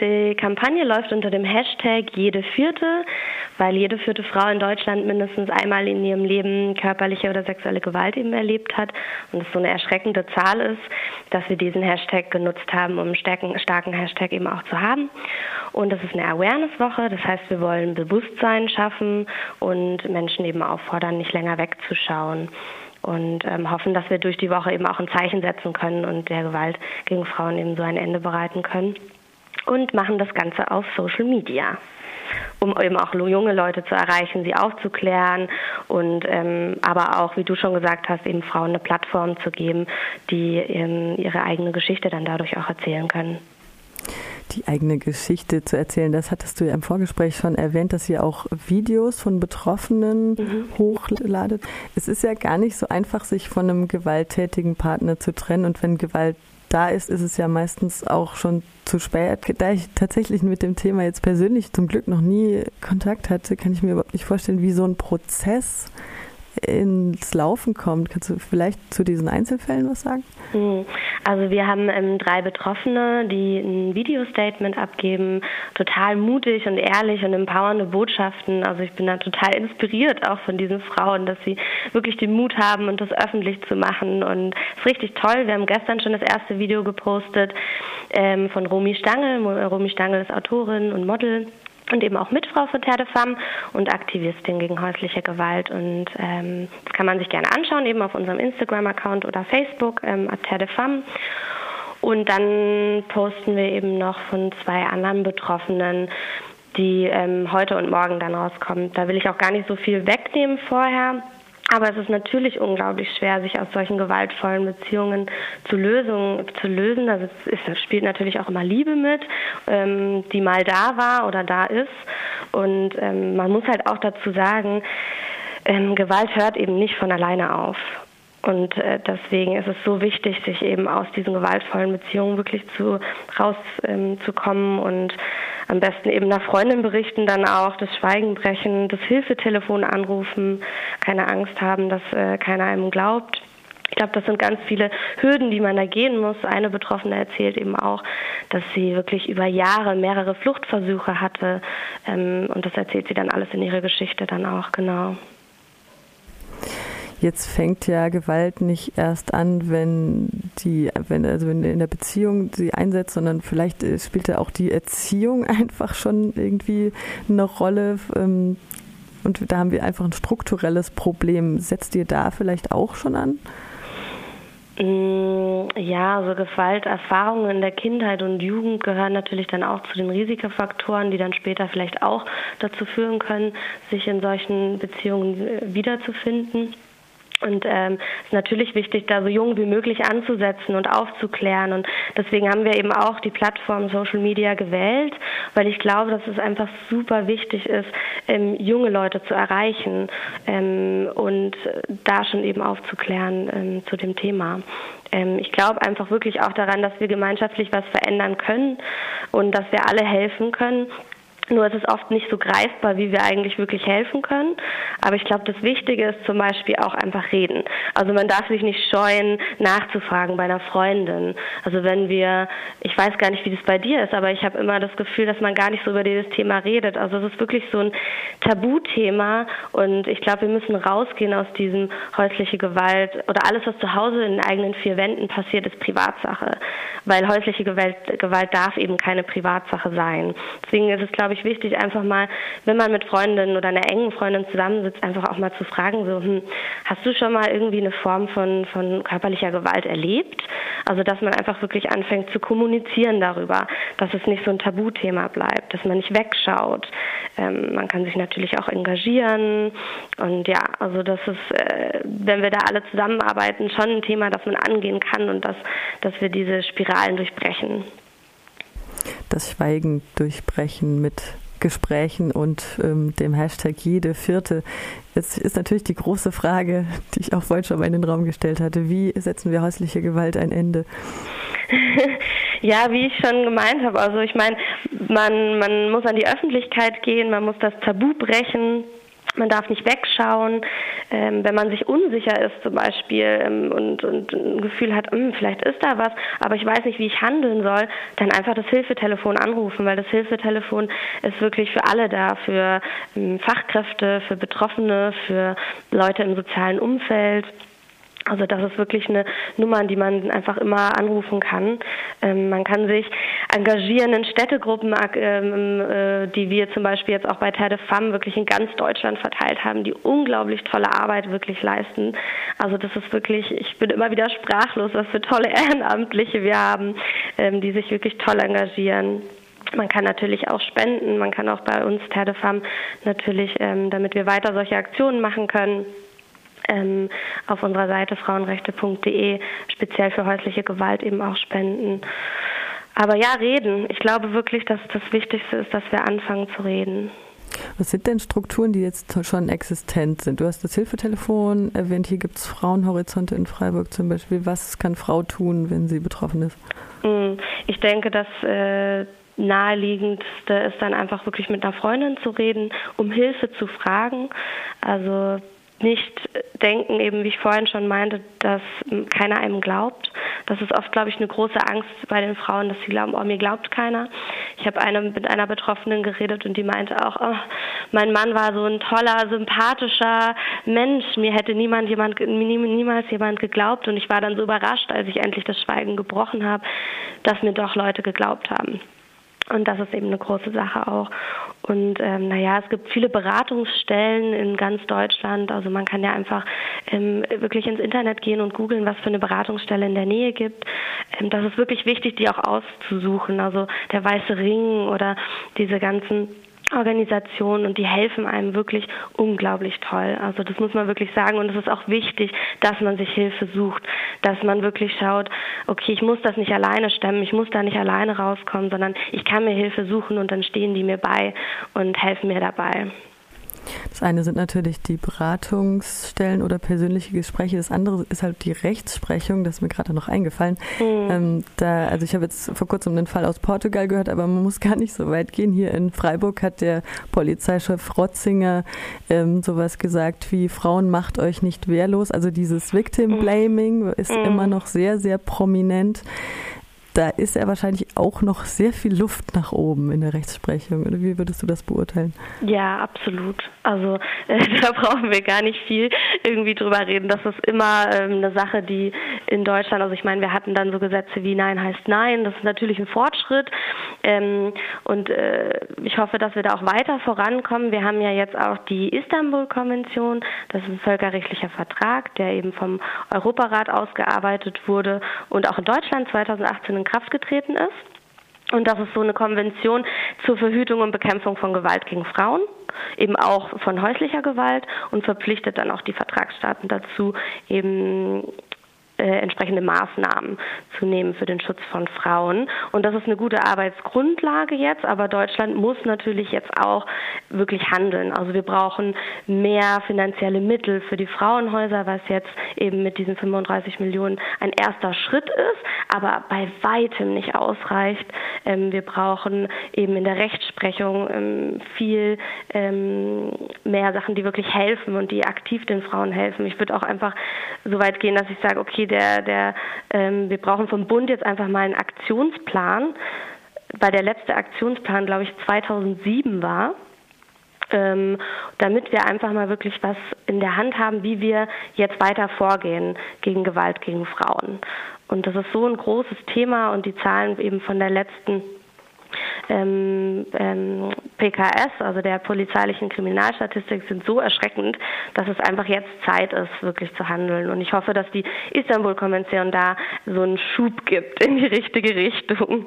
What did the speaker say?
die Kampagne läuft unter dem Hashtag jede vierte, weil jede vierte Frau in Deutschland mindestens einmal in ihrem Leben körperliche oder sexuelle Gewalt eben erlebt hat und es so eine erschreckende Zahl ist, dass wir diesen Hashtag genutzt haben, um einen starken, Hashtag eben auch zu haben. Und das ist eine Awareness-Woche, das heißt, wir wollen Bewusstsein schaffen und Menschen eben auffordern, nicht länger wegzuschauen und ähm, hoffen, dass wir durch die Woche eben auch ein Zeichen setzen können und der Gewalt gegen Frauen eben so ein Ende bereiten können. Und machen das Ganze auf Social Media, um eben auch junge Leute zu erreichen, sie aufzuklären und ähm, aber auch, wie du schon gesagt hast, eben Frauen eine Plattform zu geben, die ähm, ihre eigene Geschichte dann dadurch auch erzählen können die eigene Geschichte zu erzählen. Das hattest du ja im Vorgespräch schon erwähnt, dass ihr auch Videos von Betroffenen mhm. hochladet. Es ist ja gar nicht so einfach, sich von einem gewalttätigen Partner zu trennen. Und wenn Gewalt da ist, ist es ja meistens auch schon zu spät. Da ich tatsächlich mit dem Thema jetzt persönlich zum Glück noch nie Kontakt hatte, kann ich mir überhaupt nicht vorstellen, wie so ein Prozess ins Laufen kommt. Kannst du vielleicht zu diesen Einzelfällen was sagen? Hm. Also wir haben ähm, drei Betroffene, die ein Videostatement abgeben, total mutig und ehrlich und empowernde Botschaften. Also ich bin da total inspiriert auch von diesen Frauen, dass sie wirklich den Mut haben und das öffentlich zu machen. Und es ist richtig toll. Wir haben gestern schon das erste Video gepostet ähm, von Romy Stangl. Romy Stangl ist Autorin und Model und eben auch Mitfrau von Terre de Femme und Aktivistin gegen häusliche Gewalt. Und ähm, das kann man sich gerne anschauen, eben auf unserem Instagram-Account oder Facebook, ähm, Terre de Femme. Und dann posten wir eben noch von zwei anderen Betroffenen, die ähm, heute und morgen dann rauskommen. Da will ich auch gar nicht so viel wegnehmen vorher. Aber es ist natürlich unglaublich schwer, sich aus solchen gewaltvollen Beziehungen zu, Lösung, zu lösen. Also es, ist, spielt natürlich auch immer Liebe mit, ähm, die mal da war oder da ist. Und ähm, man muss halt auch dazu sagen, ähm, Gewalt hört eben nicht von alleine auf. Und äh, deswegen ist es so wichtig, sich eben aus diesen gewaltvollen Beziehungen wirklich zu rauszukommen ähm, und am besten eben nach Freundin berichten, dann auch das Schweigen brechen, das Hilfetelefon anrufen, keine Angst haben, dass äh, keiner einem glaubt. Ich glaube, das sind ganz viele Hürden, die man da gehen muss. Eine Betroffene erzählt eben auch, dass sie wirklich über Jahre mehrere Fluchtversuche hatte. Ähm, und das erzählt sie dann alles in ihrer Geschichte dann auch, genau. Jetzt fängt ja Gewalt nicht erst an, wenn die, wenn also wenn in der Beziehung sie einsetzt, sondern vielleicht äh, spielt ja auch die Erziehung einfach schon irgendwie eine Rolle. Ähm, und da haben wir einfach ein strukturelles Problem. Setzt ihr da vielleicht auch schon an? Mm, ja, also Gewalterfahrungen in der Kindheit und Jugend gehören natürlich dann auch zu den Risikofaktoren, die dann später vielleicht auch dazu führen können, sich in solchen Beziehungen äh, wiederzufinden. Und ähm, ist natürlich wichtig, da so jung wie möglich anzusetzen und aufzuklären. Und deswegen haben wir eben auch die Plattform Social Media gewählt, weil ich glaube, dass es einfach super wichtig ist, ähm, junge Leute zu erreichen ähm, und da schon eben aufzuklären ähm, zu dem Thema. Ähm, ich glaube einfach wirklich auch daran, dass wir gemeinschaftlich was verändern können und dass wir alle helfen können. Nur ist es oft nicht so greifbar, wie wir eigentlich wirklich helfen können. Aber ich glaube, das Wichtige ist zum Beispiel auch einfach reden. Also man darf sich nicht scheuen, nachzufragen bei einer Freundin. Also wenn wir, ich weiß gar nicht, wie das bei dir ist, aber ich habe immer das Gefühl, dass man gar nicht so über dieses Thema redet. Also es ist wirklich so ein Tabuthema und ich glaube, wir müssen rausgehen aus diesem häusliche Gewalt oder alles, was zu Hause in den eigenen vier Wänden passiert, ist Privatsache. Weil häusliche Gewalt, Gewalt darf eben keine Privatsache sein. Deswegen ist es, glaube ich, ich, wichtig, einfach mal, wenn man mit Freundinnen oder einer engen Freundin zusammensitzt, einfach auch mal zu fragen, so, hm, hast du schon mal irgendwie eine Form von, von körperlicher Gewalt erlebt? Also, dass man einfach wirklich anfängt zu kommunizieren darüber, dass es nicht so ein Tabuthema bleibt, dass man nicht wegschaut. Ähm, man kann sich natürlich auch engagieren und ja, also das ist, äh, wenn wir da alle zusammenarbeiten, schon ein Thema, das man angehen kann und dass, dass wir diese Spiralen durchbrechen das Schweigen durchbrechen mit Gesprächen und ähm, dem Hashtag jede vierte. Jetzt ist natürlich die große Frage, die ich auch vorhin schon mal in den Raum gestellt hatte, wie setzen wir häusliche Gewalt ein Ende? Ja, wie ich schon gemeint habe, also ich meine, man, man muss an die Öffentlichkeit gehen, man muss das Tabu brechen, Man darf nicht wegschauen. Ähm, wenn man sich unsicher ist zum Beispiel ähm, und, und, ein Gefühl hat, hm, vielleicht ist da was, aber ich weiß nicht, wie ich handeln soll, dann einfach das Hilfetelefon anrufen, weil das Hilfetelefon ist wirklich für alle da, für ähm, Fachkräfte, für Betroffene, für Leute im sozialen Umfeld. Also das ist wirklich eine Nummer, die man einfach immer anrufen kann. Ähm, man kann sich engagieren in Städtegruppen, ähm, äh, die wir zum Beispiel jetzt auch bei Terre de Femme wirklich in ganz Deutschland verteilt haben, die unglaublich tolle Arbeit wirklich leisten. Also das ist wirklich, ich bin immer wieder sprachlos, was für tolle Ehrenamtliche wir haben, ähm, die sich wirklich toll engagieren. Man kann natürlich auch spenden, man kann auch bei uns Terre de Femme natürlich, ähm, damit wir weiter solche Aktionen machen können, ähm, auf unserer Seite frauenrechte.de speziell für häusliche Gewalt eben auch spenden. Aber ja, reden. Ich glaube wirklich, dass das Wichtigste ist, dass wir anfangen zu reden. Was sind denn Strukturen, die jetzt schon existent sind? Du hast das Hilfetelefon erwähnt, hier gibt es Frauenhorizonte in Freiburg zum Beispiel. Was kann Frau tun, wenn sie betroffen ist? Mm, ich denke, dass äh, naheliegendste ist dann einfach wirklich mit einer Freundin zu reden, um Hilfe zu fragen. Also nicht denken, eben wie ich vorhin schon meinte, dass keiner einem glaubt. Das ist oft, glaube ich, eine große Angst bei den Frauen, dass sie glauben, oh, mir glaubt keiner. Ich habe eine, mit einer Betroffenen geredet und die meinte auch, oh, mein Mann war so ein toller, sympathischer Mensch. Mir hätte niemand jemand, niemals jemand geglaubt und ich war dann so überrascht, als ich endlich das Schweigen gebrochen habe, dass mir doch Leute geglaubt haben. Und das ist eben eine große Sache auch. Und ähm, naja, es gibt viele Beratungsstellen in ganz Deutschland. Also man kann ja einfach ähm, wirklich ins Internet gehen und googeln, was für eine Beratungsstelle in der Nähe gibt. Ähm, das ist wirklich wichtig, die auch auszusuchen. Also der Weiße Ring oder diese ganzen Organisationen und die helfen einem wirklich unglaublich toll. Also das muss man wirklich sagen und es ist auch wichtig, dass man sich Hilfe sucht, dass man wirklich schaut, okay, ich muss das nicht alleine stemmen, ich muss da nicht alleine rauskommen, sondern ich kann mir Hilfe suchen und dann stehen die mir bei und helfen mir dabei. Das eine sind natürlich die Beratungsstellen oder persönliche Gespräche. Das andere ist halt die Rechtsprechung. Das ist mir gerade noch eingefallen. Mhm. Ähm, da, also ich habe jetzt vor kurzem einen Fall aus Portugal gehört, aber man muss gar nicht so weit gehen. Hier in Freiburg hat der Polizeichef Rotzinger ähm, sowas gesagt wie Frauen macht euch nicht wehrlos. Also dieses Victim hm. Blaming ist mhm. immer noch sehr, sehr prominent da ist ja wahrscheinlich auch noch sehr viel Luft nach oben in der Rechtsprechung. Wie würdest du das beurteilen? Ja, absolut. Also äh, da brauchen wir gar nicht viel irgendwie drüber reden. Das ist immer ähm, eine Sache, die in Deutschland, also ich meine, wir hatten dann so Gesetze wie Nein heißt Nein. Das ist natürlich ein Fortschritt. Ähm, und äh, ich hoffe, dass wir da auch weiter vorankommen. Wir haben ja jetzt auch die Istanbul-Konvention. Das ist ein völkerrechtlicher Vertrag, der eben vom Europarat ausgearbeitet wurde und auch in Deutschland 2018 in Kraft getreten ist. Und das ist so eine Konvention zur Verhütung und Bekämpfung von Gewalt gegen Frauen, eben auch von häuslicher Gewalt und verpflichtet dann auch die Vertragsstaaten dazu, eben äh, entsprechende Maßnahmen zu nehmen für den Schutz von Frauen. Und das ist eine gute Arbeitsgrundlage jetzt, aber Deutschland muss natürlich jetzt auch wirklich handeln. Also wir brauchen mehr finanzielle Mittel für die Frauenhäuser, was jetzt eben mit diesen 35 Millionen ein erster Schritt ist, aber bei weitem nicht ausreicht. Ähm, wir brauchen eben in der Rechtsprechung ähm, viel ähm, mehr Sachen, die wirklich helfen und die aktiv den Frauen helfen. Ich würde auch einfach so weit gehen, dass ich sage, okay, der, der, ähm, wir brauchen vom Bund jetzt einfach mal einen Aktionsplan, weil der letzte Aktionsplan, glaube ich, 2007 war. Ähm, damit wir einfach mal wirklich was in der Hand haben, wie wir jetzt weiter vorgehen gegen Gewalt gegen Frauen. Und das ist so ein großes Thema und die Zahlen eben von der letzten ähm, ähm, PKS, also der polizeilichen Kriminalstatistik, sind so erschreckend, dass es einfach jetzt Zeit ist, wirklich zu handeln. Und ich hoffe, dass die Istanbul-Konvention da so einen Schub gibt in die richtige Richtung.